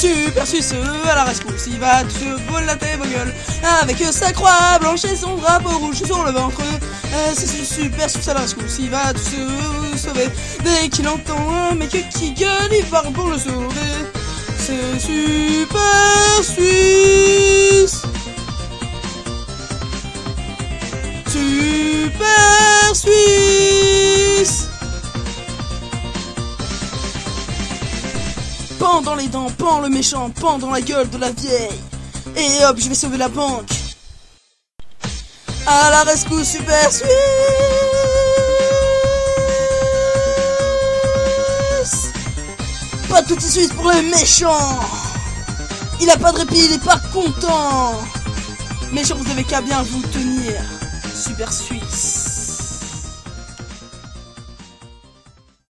Super Suisse à la rescousse, il va te tête vos gueules. Avec sa croix blanche et son drapeau rouge sur le ventre. Euh, C'est ce Super à la rescousse, il va te sauver. Dès qu'il entend un mec qui gueule, il part pour le sauver. C'est Super Suisse Pendant les dents, pend le méchant, pend dans la gueule de la vieille. Et hop, je vais sauver la banque. À la rescousse, Super Suisse Pas de petit Suisse pour le méchant Il a pas de répit, il est pas content Méchant, vous avez qu'à bien vous tenir. Super Suisse